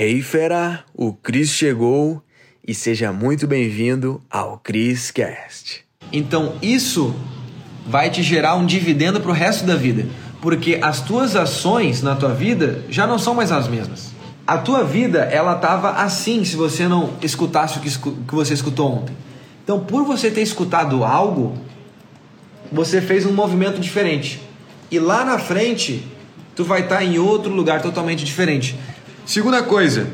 Hey fera, o Cris chegou e seja muito bem-vindo ao Cris Cast. Então isso vai te gerar um dividendo para o resto da vida, porque as tuas ações na tua vida já não são mais as mesmas. A tua vida ela tava assim se você não escutasse o que, que você escutou ontem. Então, por você ter escutado algo, você fez um movimento diferente. E lá na frente, tu vai estar tá em outro lugar totalmente diferente. Segunda coisa,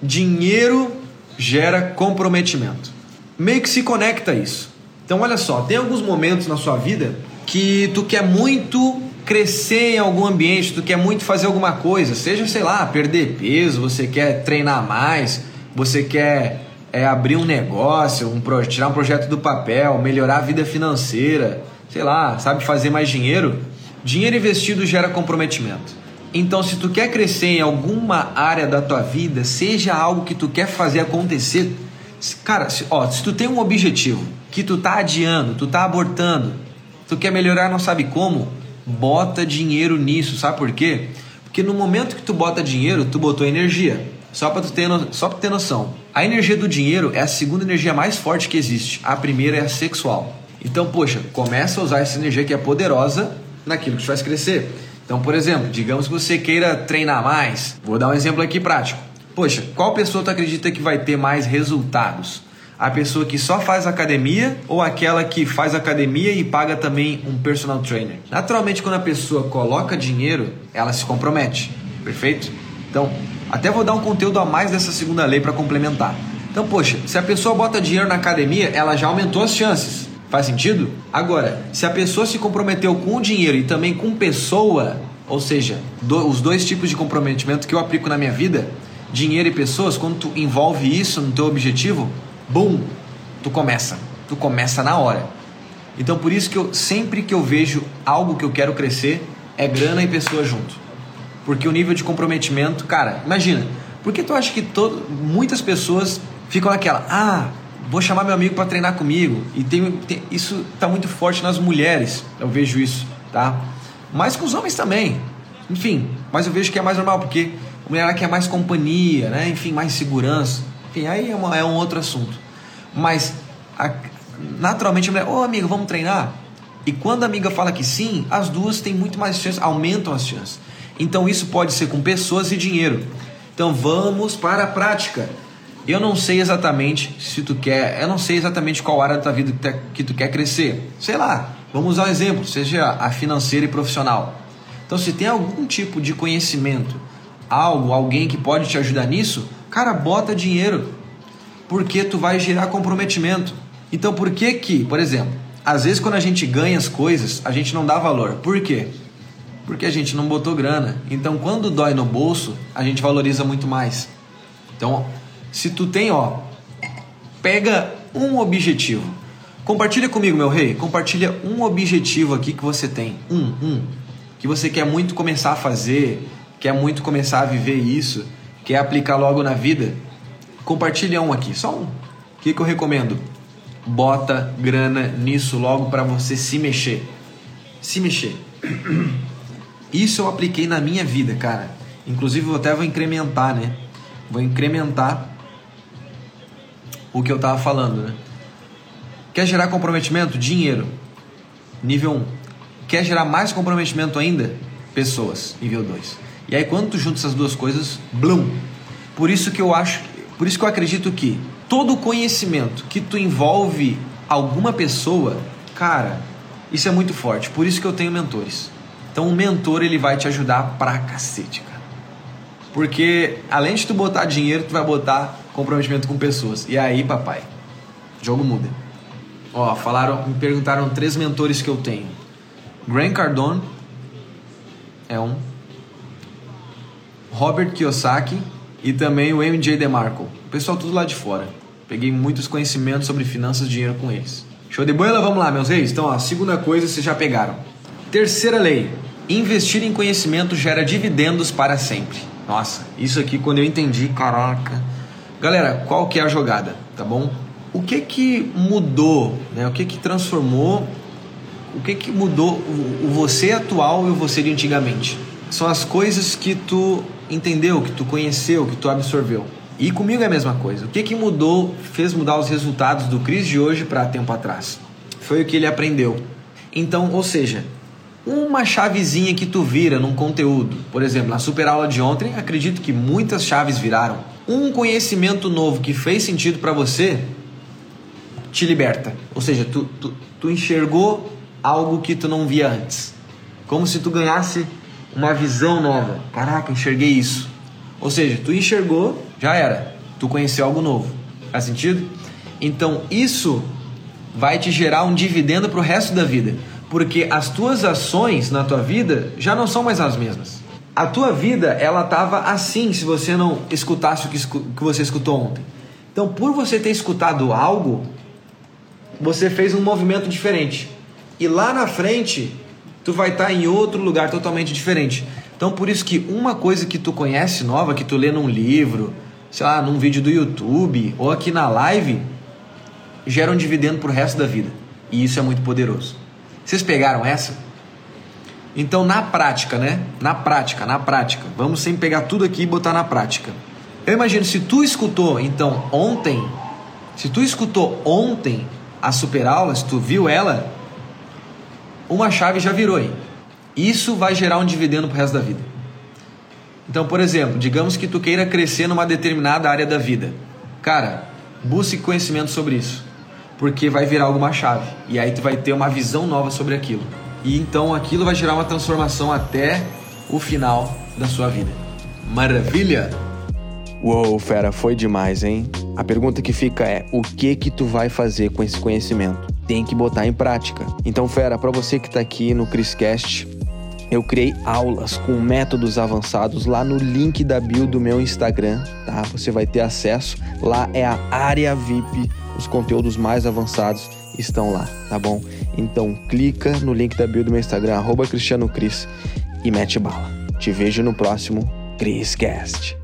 dinheiro gera comprometimento. Meio que se conecta isso. Então olha só, tem alguns momentos na sua vida que tu quer muito crescer em algum ambiente, tu quer muito fazer alguma coisa, seja, sei lá, perder peso, você quer treinar mais, você quer é, abrir um negócio, um tirar um projeto do papel, melhorar a vida financeira, sei lá, sabe fazer mais dinheiro. Dinheiro investido gera comprometimento. Então, se tu quer crescer em alguma área da tua vida, seja algo que tu quer fazer acontecer, cara, se, ó, se tu tem um objetivo que tu tá adiando, tu tá abortando, tu quer melhorar, não sabe como, bota dinheiro nisso, sabe por quê? Porque no momento que tu bota dinheiro, tu botou energia. Só para tu ter, no, só pra ter noção. A energia do dinheiro é a segunda energia mais forte que existe. A primeira é a sexual. Então, poxa, começa a usar essa energia que é poderosa naquilo que te faz crescer. Então, por exemplo, digamos que você queira treinar mais. Vou dar um exemplo aqui prático. Poxa, qual pessoa tu acredita que vai ter mais resultados? A pessoa que só faz academia ou aquela que faz academia e paga também um personal trainer? Naturalmente, quando a pessoa coloca dinheiro, ela se compromete. Perfeito? Então, até vou dar um conteúdo a mais dessa segunda lei para complementar. Então, poxa, se a pessoa bota dinheiro na academia, ela já aumentou as chances. Faz sentido? Agora, se a pessoa se comprometeu com o dinheiro e também com pessoa, ou seja, do, os dois tipos de comprometimento que eu aplico na minha vida, dinheiro e pessoas, quando tu envolve isso no teu objetivo, bum, tu começa. Tu começa na hora. Então por isso que eu sempre que eu vejo algo que eu quero crescer, é grana e pessoa junto. Porque o nível de comprometimento, cara, imagina, por que tu acha que todo, muitas pessoas ficam naquela, ah, vou chamar meu amigo para treinar comigo. E tem, tem isso está muito forte nas mulheres, eu vejo isso, tá? Mas com os homens também. Enfim, mas eu vejo que é mais normal, porque a mulher quer mais companhia, né? Enfim, mais segurança. Enfim, aí é, uma, é um outro assunto. Mas a, naturalmente a mulher, ô oh, amigo, vamos treinar? E quando a amiga fala que sim, as duas têm muito mais chances, aumentam as chances. Então isso pode ser com pessoas e dinheiro. Então vamos para a prática. Eu não sei exatamente se tu quer, eu não sei exatamente qual área da tua vida que tu quer crescer. Sei lá, vamos usar um exemplo, seja a financeira e profissional. Então, se tem algum tipo de conhecimento, algo, alguém que pode te ajudar nisso, cara, bota dinheiro, porque tu vai gerar comprometimento. Então, por que que, por exemplo, às vezes quando a gente ganha as coisas, a gente não dá valor. Por quê? Porque a gente não botou grana. Então, quando dói no bolso, a gente valoriza muito mais. Então, se tu tem, ó, pega um objetivo. Compartilha comigo, meu rei. Compartilha um objetivo aqui que você tem. Um, um. Que você quer muito começar a fazer, quer muito começar a viver isso, quer aplicar logo na vida. Compartilha um aqui, só um. O que, que eu recomendo? Bota grana nisso logo para você se mexer. Se mexer. Isso eu apliquei na minha vida, cara. Inclusive eu até vou incrementar, né? Vou incrementar o que eu estava falando, né? Quer gerar comprometimento? Dinheiro. Nível 1. Quer gerar mais comprometimento ainda? Pessoas. Nível 2. E aí quando tu junta essas duas coisas, blum. Por isso que eu acho, por isso que eu acredito que todo conhecimento que tu envolve alguma pessoa, cara, isso é muito forte. Por isso que eu tenho mentores. Então o mentor ele vai te ajudar pra cacete, cara. Porque além de tu botar dinheiro, tu vai botar comprometimento com pessoas. E aí, papai, jogo muda. Ó, falaram, me perguntaram três mentores que eu tenho. Grant Cardone é um. Robert Kiyosaki e também o MJ DeMarco. O pessoal tudo lá de fora. Peguei muitos conhecimentos sobre finanças e dinheiro com eles. Show de bola? Vamos lá, meus reis. Então, ó, segunda coisa vocês já pegaram. Terceira lei. Investir em conhecimento gera dividendos para sempre. Nossa, isso aqui quando eu entendi, caraca Galera, qual que é a jogada, tá bom? O que que mudou, né? O que que transformou, o que que mudou o, você atual e o você de antigamente? São as coisas que tu entendeu, que tu conheceu, que tu absorveu. E comigo é a mesma coisa. O que, que mudou, fez mudar os resultados do Cris de hoje para tempo atrás? Foi o que ele aprendeu. Então, ou seja, uma chavezinha que tu vira num conteúdo, por exemplo, na super aula de ontem, acredito que muitas chaves viraram. Um conhecimento novo que fez sentido para você te liberta. Ou seja, tu, tu, tu enxergou algo que tu não via antes. Como se tu ganhasse uma visão nova. Caraca, enxerguei isso. Ou seja, tu enxergou, já era. Tu conheceu algo novo. Faz sentido? Então isso vai te gerar um dividendo para o resto da vida, porque as tuas ações na tua vida já não são mais as mesmas. A tua vida ela estava assim se você não escutasse o que, que você escutou ontem. Então, por você ter escutado algo, você fez um movimento diferente. E lá na frente, tu vai estar tá em outro lugar totalmente diferente. Então, por isso que uma coisa que tu conhece nova, que tu lê num livro, sei lá, num vídeo do YouTube ou aqui na live, gera um dividendo pro resto da vida. E isso é muito poderoso. Vocês pegaram essa? Então, na prática, né? Na prática, na prática. Vamos sem pegar tudo aqui e botar na prática. Eu imagino, se tu escutou, então, ontem, se tu escutou ontem a super aula, se tu viu ela, uma chave já virou aí. Isso vai gerar um dividendo pro resto da vida. Então, por exemplo, digamos que tu queira crescer numa determinada área da vida. Cara, busque conhecimento sobre isso, porque vai virar alguma chave e aí tu vai ter uma visão nova sobre aquilo. E então aquilo vai gerar uma transformação até o final da sua vida. Maravilha? Uou, fera, foi demais, hein? A pergunta que fica é: o que que tu vai fazer com esse conhecimento? Tem que botar em prática. Então, fera, para você que tá aqui no Criscast, eu criei aulas com métodos avançados lá no link da bio do meu Instagram, tá? Você vai ter acesso. Lá é a área VIP, os conteúdos mais avançados estão lá, tá bom? Então clica no link da bio do meu Instagram, arroba Cristiano Cris, e mete bala. Te vejo no próximo Criscast.